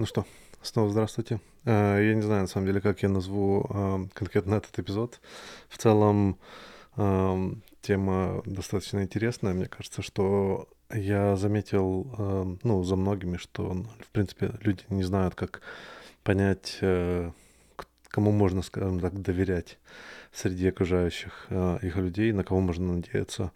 Ну что, снова здравствуйте. Э, я не знаю, на самом деле, как я назову э, конкретно этот эпизод. В целом, э, тема достаточно интересная. Мне кажется, что я заметил, ну, за многими, что, в принципе, люди не знают, как понять, кому можно, скажем так, доверять среди окружающих их людей, на кого можно надеяться.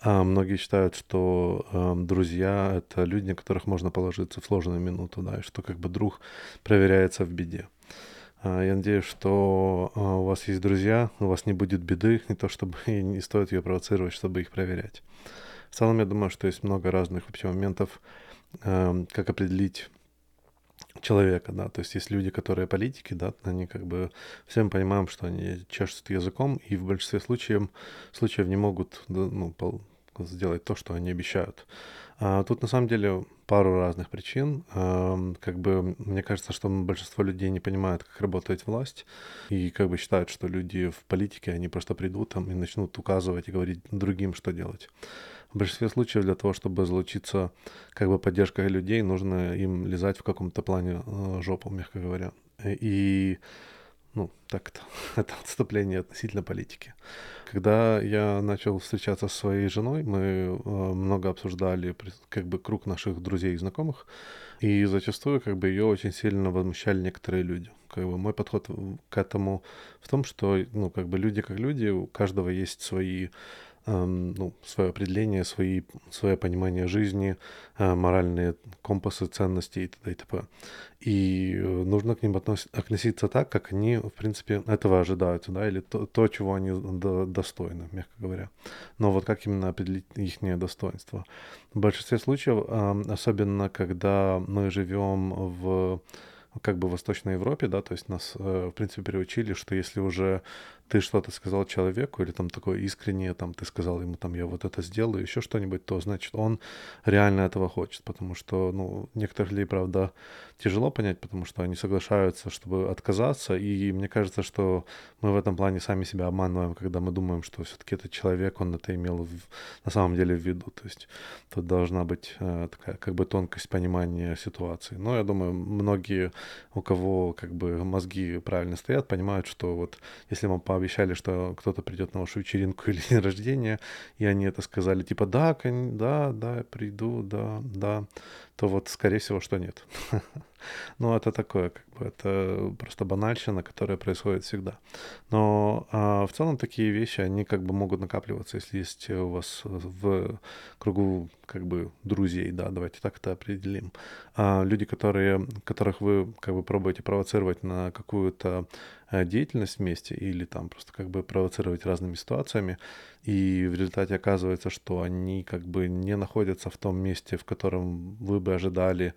А многие считают, что э, друзья — это люди, на которых можно положиться в сложную минуту, да, и что как бы друг проверяется в беде. А, я надеюсь, что э, у вас есть друзья, у вас не будет беды, не то чтобы и не стоит ее провоцировать, чтобы их проверять. В целом, я думаю, что есть много разных вообще моментов, э, как определить человека, да, то есть есть люди, которые политики, да, они как бы все мы понимаем, что они чешут языком и в большинстве случаев, случаев не могут ну, сделать то, что они обещают. А тут на самом деле пару разных причин. А, как бы мне кажется, что большинство людей не понимают, как работает власть, и как бы считают, что люди в политике, они просто придут там и начнут указывать и говорить другим, что делать. В большинстве случаев для того, чтобы залучиться как бы поддержкой людей, нужно им лизать в каком-то плане э, жопу, мягко говоря. И ну, так это, это отступление относительно политики. Когда я начал встречаться со своей женой, мы э, много обсуждали как бы круг наших друзей и знакомых, и зачастую как бы ее очень сильно возмущали некоторые люди. Как бы мой подход к этому в том, что ну как бы люди как люди, у каждого есть свои ну, свое определение, свои, свое понимание жизни, э, моральные компасы, ценности и т.д. и т.п. И э, нужно к ним относиться так, как они, в принципе, этого ожидают, да, или то, то чего они достойны, мягко говоря. Но вот как именно определить их достоинство? В большинстве случаев, особенно когда мы живем в как бы в Восточной Европе, да, то есть нас, э, в принципе, приучили, что если уже ты что-то сказал человеку, или там такое искреннее, там ты сказал ему, там, я вот это сделаю, еще что-нибудь, то значит, он реально этого хочет, потому что, ну, некоторых людей, правда, тяжело понять, потому что они соглашаются, чтобы отказаться, и мне кажется, что мы в этом плане сами себя обманываем, когда мы думаем, что все-таки этот человек, он это имел в, на самом деле в виду, то есть тут должна быть э, такая, как бы тонкость понимания ситуации. Но я думаю, многие, у кого как бы мозги правильно стоят, понимают, что вот если вам по пообещали, что кто-то придет на вашу вечеринку или день рождения, и они это сказали, типа, да, да, да, приду, да, да, то вот, скорее всего, что нет. Ну, это такое, как бы, это просто банальщина, которая происходит всегда. Но а, в целом такие вещи, они как бы могут накапливаться, если есть у вас в кругу как бы друзей, да, давайте так это определим. А, люди, которые, которых вы как бы пробуете провоцировать на какую-то э, деятельность вместе или там просто как бы провоцировать разными ситуациями, и в результате оказывается, что они как бы не находятся в том месте, в котором вы бы ожидали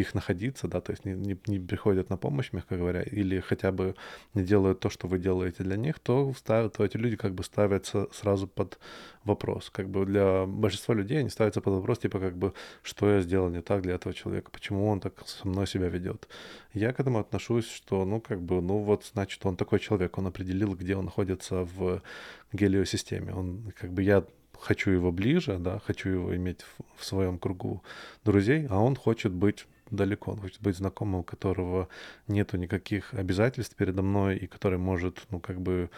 их находиться, да, то есть не, не, не приходят на помощь, мягко говоря, или хотя бы не делают то, что вы делаете для них, то, ставят, то эти люди как бы ставятся сразу под вопрос. Как бы для большинства людей они ставятся под вопрос, типа как бы, что я сделал не так для этого человека, почему он так со мной себя ведет. Я к этому отношусь, что, ну, как бы, ну вот, значит, он такой человек, он определил, где он находится в гелиосистеме. Он, как бы, я хочу его ближе, да, хочу его иметь в, в своем кругу друзей, а он хочет быть далеко, он хочет быть знакомым, у которого нету никаких обязательств передо мной и который может, ну, как бы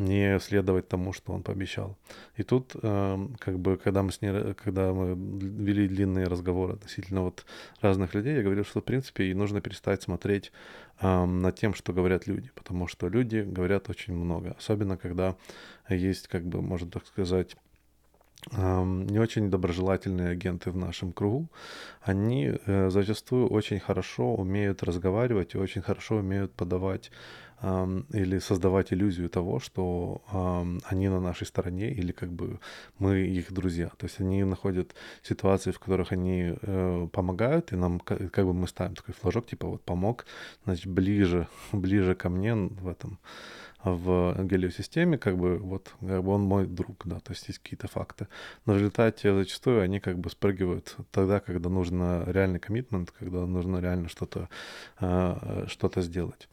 не следовать тому, что он пообещал. И тут, э, как бы, когда мы с ней, когда мы вели длинные разговоры относительно вот разных людей, я говорил, что, в принципе, и нужно перестать смотреть э, над тем, что говорят люди, потому что люди говорят очень много, особенно когда есть, как бы, можно так сказать, не очень доброжелательные агенты в нашем кругу, они э, зачастую очень хорошо умеют разговаривать и очень хорошо умеют подавать или создавать иллюзию того, что они на нашей стороне или как бы мы их друзья. То есть они находят ситуации, в которых они э, помогают, и нам как, бы мы ставим такой флажок, типа вот помог, значит, ближе, ближе ко мне в этом в гелиосистеме, как бы вот как бы он мой друг, да, то есть есть какие-то факты. Но в результате зачастую они как бы спрыгивают тогда, когда нужно реальный коммитмент, когда нужно реально что-то э, что-то сделать.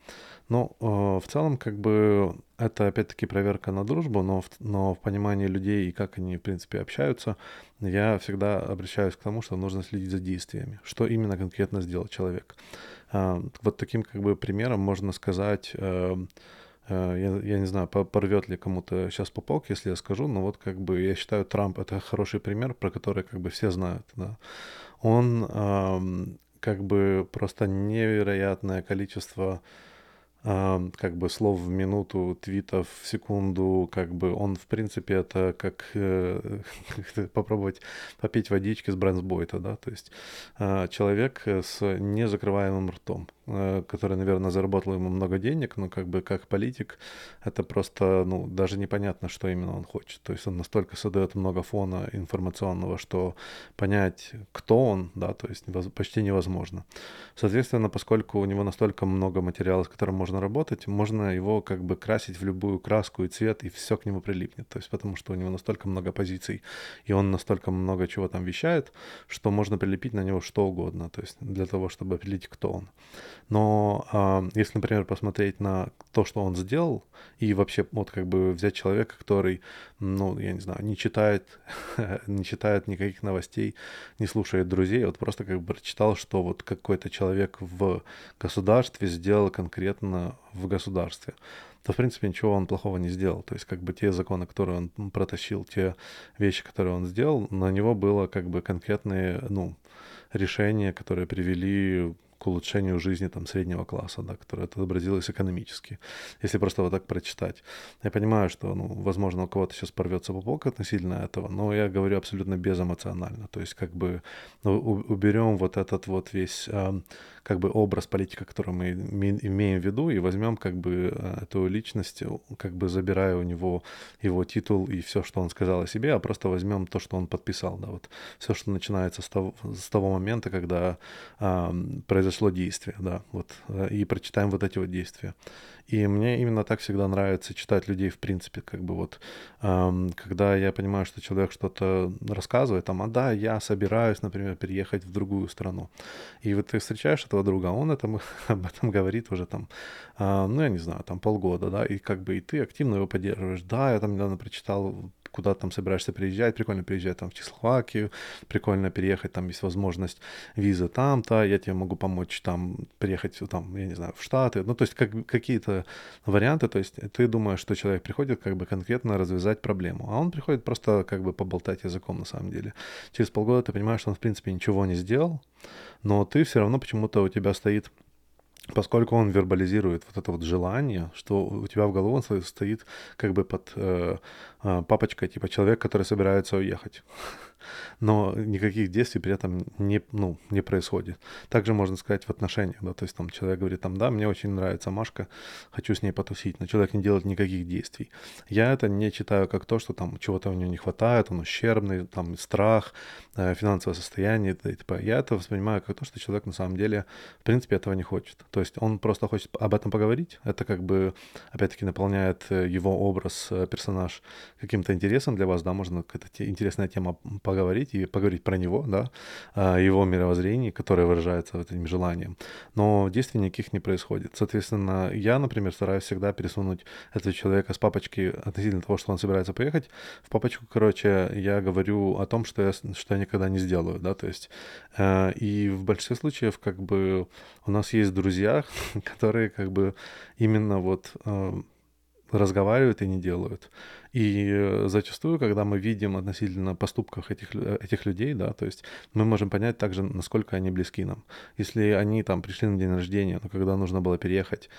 Ну, э, в целом, как бы это опять-таки проверка на дружбу, но в, но в понимании людей и как они, в принципе, общаются, я всегда обращаюсь к тому, что нужно следить за действиями, что именно конкретно сделал человек. э, вот таким как бы примером можно сказать, я, я не знаю, порвет ли кому-то сейчас попок, если я скажу, но вот как бы я считаю, Трамп это хороший пример, про который как бы все знают, да. Он э, как бы просто невероятное количество как бы слов в минуту, твитов в секунду, как бы он, в принципе, это как э, попробовать попить водички с Брэнсбойта, да, то есть э, человек с незакрываемым ртом, э, который, наверное, заработал ему много денег, но как бы как политик это просто, ну, даже непонятно, что именно он хочет, то есть он настолько создает много фона информационного, что понять, кто он, да, то есть почти невозможно. Соответственно, поскольку у него настолько много материала, с которым можно работать, можно его как бы красить в любую краску и цвет, и все к нему прилипнет. То есть потому что у него настолько много позиций, и он настолько много чего там вещает, что можно прилепить на него что угодно, то есть для того, чтобы определить, кто он. Но э, если, например, посмотреть на то, что он сделал, и вообще вот как бы взять человека, который, ну, я не знаю, не читает, не читает никаких новостей, не слушает друзей, вот просто как бы прочитал, что вот какой-то человек в государстве сделал конкретно в государстве, то, в принципе, ничего он плохого не сделал. То есть, как бы те законы, которые он протащил, те вещи, которые он сделал, на него было как бы конкретные, ну, решения, которые привели к улучшению жизни там среднего класса, да, которое отобразилось экономически, если просто вот так прочитать. Я понимаю, что, ну, возможно, у кого-то сейчас порвется попок относительно этого, но я говорю абсолютно безэмоционально, то есть как бы ну, уберем вот этот вот весь как бы образ политика, который мы имеем в виду, и возьмем как бы э, эту личность, как бы забирая у него его титул и все, что он сказал о себе, а просто возьмем то, что он подписал, да, вот все, что начинается с того, с того момента, когда э, произошло действие, да, вот, э, и прочитаем вот эти вот действия. И мне именно так всегда нравится читать людей, в принципе, как бы вот, эм, когда я понимаю, что человек что-то рассказывает, там, а да, я собираюсь, например, переехать в другую страну. И вот ты встречаешь этого друга, он это, об этом говорит уже там, э, ну, я не знаю, там полгода, да, и как бы и ты активно его поддерживаешь. Да, я там недавно прочитал куда там собираешься приезжать, прикольно приезжать там в Чехословакию, прикольно переехать, там есть возможность визы там-то, я тебе могу помочь там приехать, там, я не знаю, в Штаты, ну, то есть как, какие-то варианты, то есть ты думаешь, что человек приходит как бы конкретно развязать проблему, а он приходит просто как бы поболтать языком на самом деле. Через полгода ты понимаешь, что он в принципе ничего не сделал, но ты все равно почему-то у тебя стоит поскольку он вербализирует вот это вот желание, что у тебя в голове стоит как бы под э, э, папочкой, типа человек, который собирается уехать но никаких действий при этом не, ну, не происходит. Также можно сказать в отношениях, да, то есть там человек говорит, там, да, мне очень нравится Машка, хочу с ней потусить, но человек не делает никаких действий. Я это не читаю как то, что там чего-то у него не хватает, он ущербный, там, страх, э, финансовое состояние, и, типа, я это воспринимаю как то, что человек на самом деле, в принципе, этого не хочет. То есть он просто хочет об этом поговорить, это как бы, опять-таки, наполняет э, его образ, э, персонаж каким-то интересом для вас, да, можно какая-то интересная тема поговорить и поговорить про него, да, его мировоззрении, которое выражается вот этим желанием. Но действий никаких не происходит. Соответственно, я, например, стараюсь всегда пересунуть этого человека с папочки относительно того, что он собирается поехать, в папочку, короче, я говорю о том, что я, что я никогда не сделаю, да, то есть э, и в большинстве случаев как бы у нас есть друзья, которые как бы именно вот э, разговаривают и не делают. И э, зачастую, когда мы видим относительно поступков этих, этих людей, да, то есть мы можем понять также, насколько они близки нам. Если они там пришли на день рождения, но когда нужно было переехать,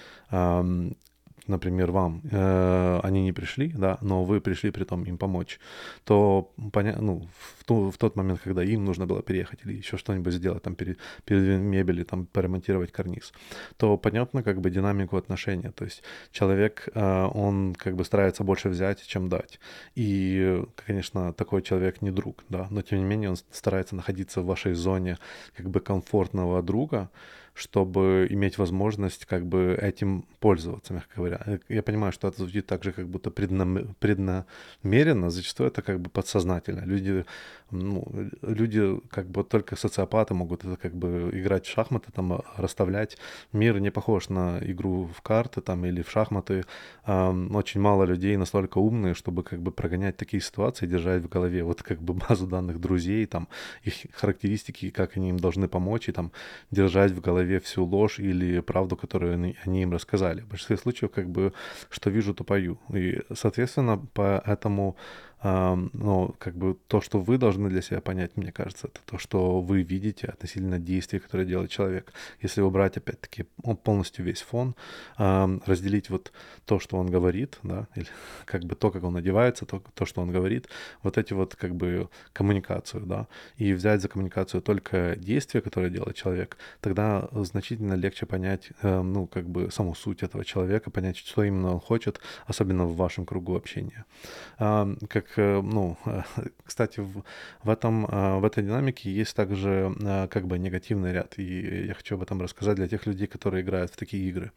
например, вам, э, они не пришли, да, но вы пришли при том им помочь, то поня- ну, в, ту, в тот момент, когда им нужно было переехать или еще что-нибудь сделать, там, перед, перед мебели, там, поремонтировать карниз, то понятно как бы динамику отношения. То есть человек, э, он как бы старается больше взять, чем дать. И, конечно, такой человек не друг, да, но тем не менее он старается находиться в вашей зоне как бы комфортного друга, чтобы иметь возможность как бы этим пользоваться, мягко говоря. э, я понимаю, что это звучит так же, как будто преднам... преднамеренно, зачастую это как бы подсознательно. Люди, ну, люди как бы только социопаты могут это как бы играть в шахматы, там, расставлять. Мир не похож на игру в карты там или в шахматы. Очень мало людей настолько умные, чтобы как бы прогонять такие ситуации, держать в голове вот как бы базу данных друзей, там, их характеристики, как они им должны помочь, и там держать в голове всю ложь или правду, которую они, они им рассказали. В большинстве случаев как бы что вижу, то пою. И, соответственно, поэтому но как бы то, что вы должны для себя понять, мне кажется, это то, что вы видите относительно действий, которые делает человек. Если убрать, опять-таки, полностью весь фон, разделить вот то, что он говорит, да, или как бы то, как он одевается, то, то, что он говорит, вот эти вот как бы коммуникацию, да, и взять за коммуникацию только действия, которые делает человек, тогда значительно легче понять, э, ну, как бы саму суть этого человека, понять, что именно он хочет, особенно в вашем кругу общения. Как ну, кстати, в, в, этом, э, в этой динамике есть также э, как бы негативный ряд, и я хочу об этом рассказать для тех людей, которые играют в такие игры.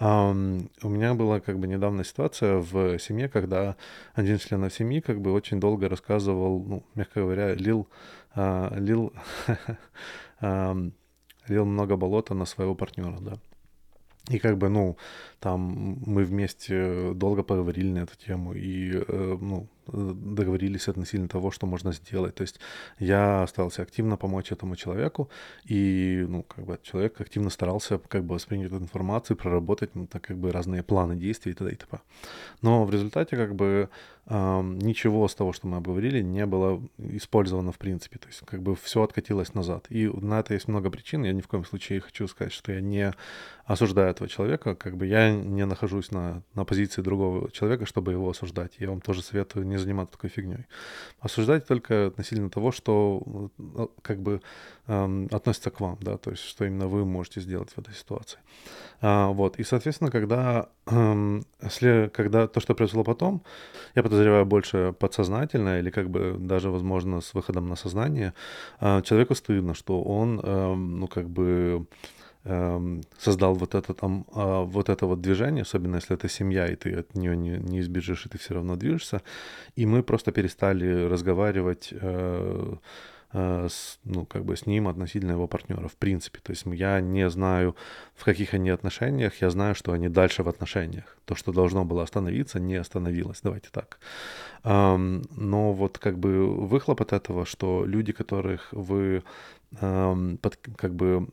Um, у меня была как бы недавно ситуация в семье, когда один член семьи как бы очень долго рассказывал, ну, мягко говоря, лил, uh, лил, um, лил много болота на своего партнера, да. И как бы, ну, там мы вместе долго поговорили на эту тему и, э, ну, договорились относительно того, что можно сделать. То есть я остался активно помочь этому человеку, и, ну, как бы человек активно старался как бы воспринять эту информацию, проработать, ну, так как бы разные планы действий и т.д. и т.п. Но в результате как бы э, ничего с того, что мы обговорили, не было использовано в принципе. То есть как бы все откатилось назад. И на это есть много причин. Я ни в коем случае хочу сказать, что я не осуждаю этого человека. Как бы я не нахожусь на, на позиции другого человека, чтобы его осуждать. Я вам тоже советую не заниматься такой фигней. Осуждать только относительно того, что э, как бы э, относится к вам, да, то есть что именно вы можете сделать в этой ситуации. А, вот, и, соответственно, когда, э, если, когда то, что произошло потом, я подозреваю больше подсознательно или как бы даже, возможно, с выходом на сознание, э, человеку стыдно, что он, э, ну, как бы Эм, создал вот это там а, вот это вот движение, особенно если это семья и ты от нее не, не избежишь и ты все равно движешься, и мы просто перестали разговаривать э, э, с, ну, как бы с ним относительно его партнера, в принципе. То есть я не знаю, в каких они отношениях, я знаю, что они дальше в отношениях. То, что должно было остановиться, не остановилось, давайте так. Но вот как бы выхлоп от этого, что люди, которых вы как бы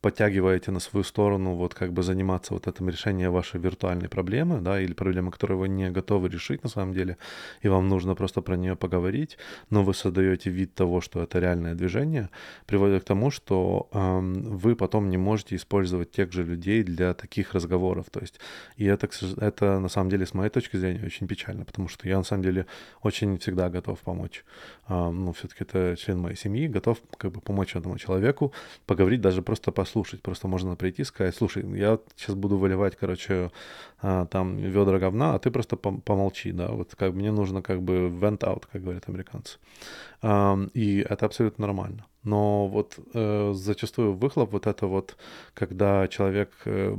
подтягиваете на свою сторону вот как бы заниматься вот этим решением вашей виртуальной проблемы, да, или проблемы, которую вы не готовы решить на самом деле, и вам нужно просто про нее поговорить, но вы создаете вид того, что это реальное движение, приводит к тому, что эм, вы потом не можете использовать тех же людей для таких разговоров, то есть, и это, это на самом деле с моей точки зрения очень печально, потому что я на самом деле очень всегда готов помочь, эм, ну, все-таки это член моей семьи, готов как бы помочь этому человеку, поговорить даже просто по послушать. Просто можно прийти и сказать, слушай, я сейчас буду выливать, короче, а, там ведра говна, а ты просто помолчи, да, вот как мне нужно как бы vent out, как говорят американцы. И это абсолютно нормально. Но вот э, зачастую выхлоп вот это вот, когда человек э,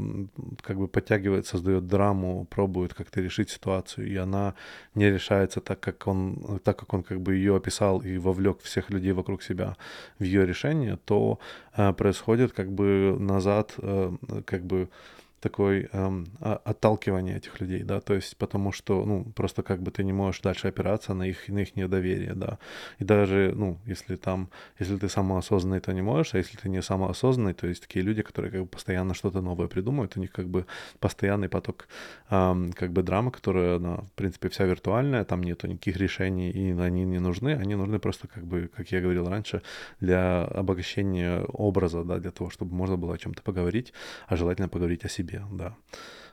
как бы подтягивает, создает драму, пробует как-то решить ситуацию, и она не решается так, как он, так как он как бы ее описал и вовлек всех людей вокруг себя в ее решение, то э, происходит как бы назад, э, как бы такой эм, отталкивание этих людей, да, то есть потому что, ну, просто как бы ты не можешь дальше опираться на их, на их недоверие, да, и даже, ну, если там, если ты самоосознанный, то не можешь, а если ты не самоосознанный, то есть такие люди, которые как бы постоянно что-то новое придумывают, у них как бы постоянный поток эм, как бы драмы, которая, она, в принципе, вся виртуальная, там нету никаких решений, и они не нужны, они нужны просто как бы, как я говорил раньше, для обогащения образа, да, для того, чтобы можно было о чем-то поговорить, а желательно поговорить о себе себе, да.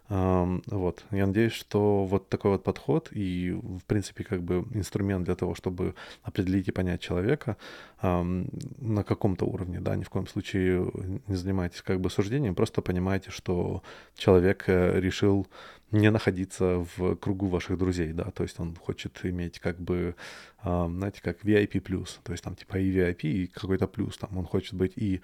Вот. Я надеюсь, что вот такой вот подход и, в принципе, как бы инструмент для того, чтобы определить и понять человека на каком-то уровне, да, ни в коем случае не занимайтесь как бы суждением, просто понимайте, что человек э, решил не находиться в кругу ваших друзей, да, то есть он хочет иметь как бы, знаете, как VIP+, то есть там типа и VIP, и какой-то плюс, там он хочет быть и,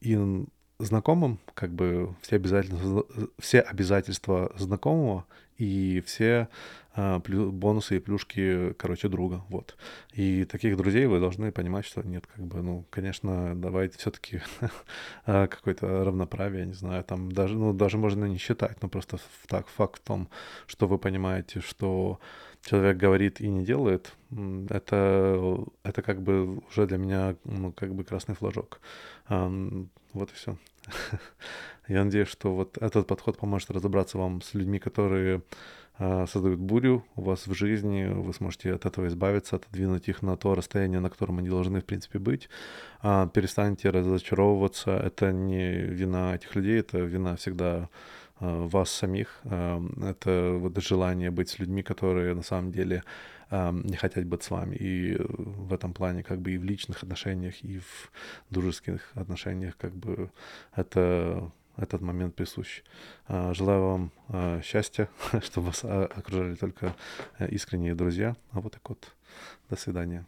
и знакомым, как бы все обязательства, все обязательства знакомого и все а, плю, бонусы и плюшки, короче, друга, вот. И таких друзей вы должны понимать, что нет, как бы, ну, конечно, давайте все-таки а, какое-то равноправие, не знаю, там даже, ну, даже можно не считать, но просто так факт в том, что вы понимаете, что человек говорит и не делает, это, это как бы уже для меня, ну, как бы красный флажок. Вот и все. Я надеюсь, что вот этот подход поможет разобраться вам с людьми, которые э, создают бурю у вас в жизни. Вы сможете от этого избавиться, отодвинуть их на то расстояние, на котором они должны, в принципе, быть. А, перестаньте разочаровываться. Это не вина этих людей, это вина всегда вас самих. Э, это вот желание быть с людьми, которые на самом деле не хотят быть с вами. И в этом плане как бы и в личных отношениях, и в дружеских отношениях как бы это этот момент присущ. А, желаю вам счастья, чтобы вас окружали только э, искренние друзья. А вот так вот. До свидания.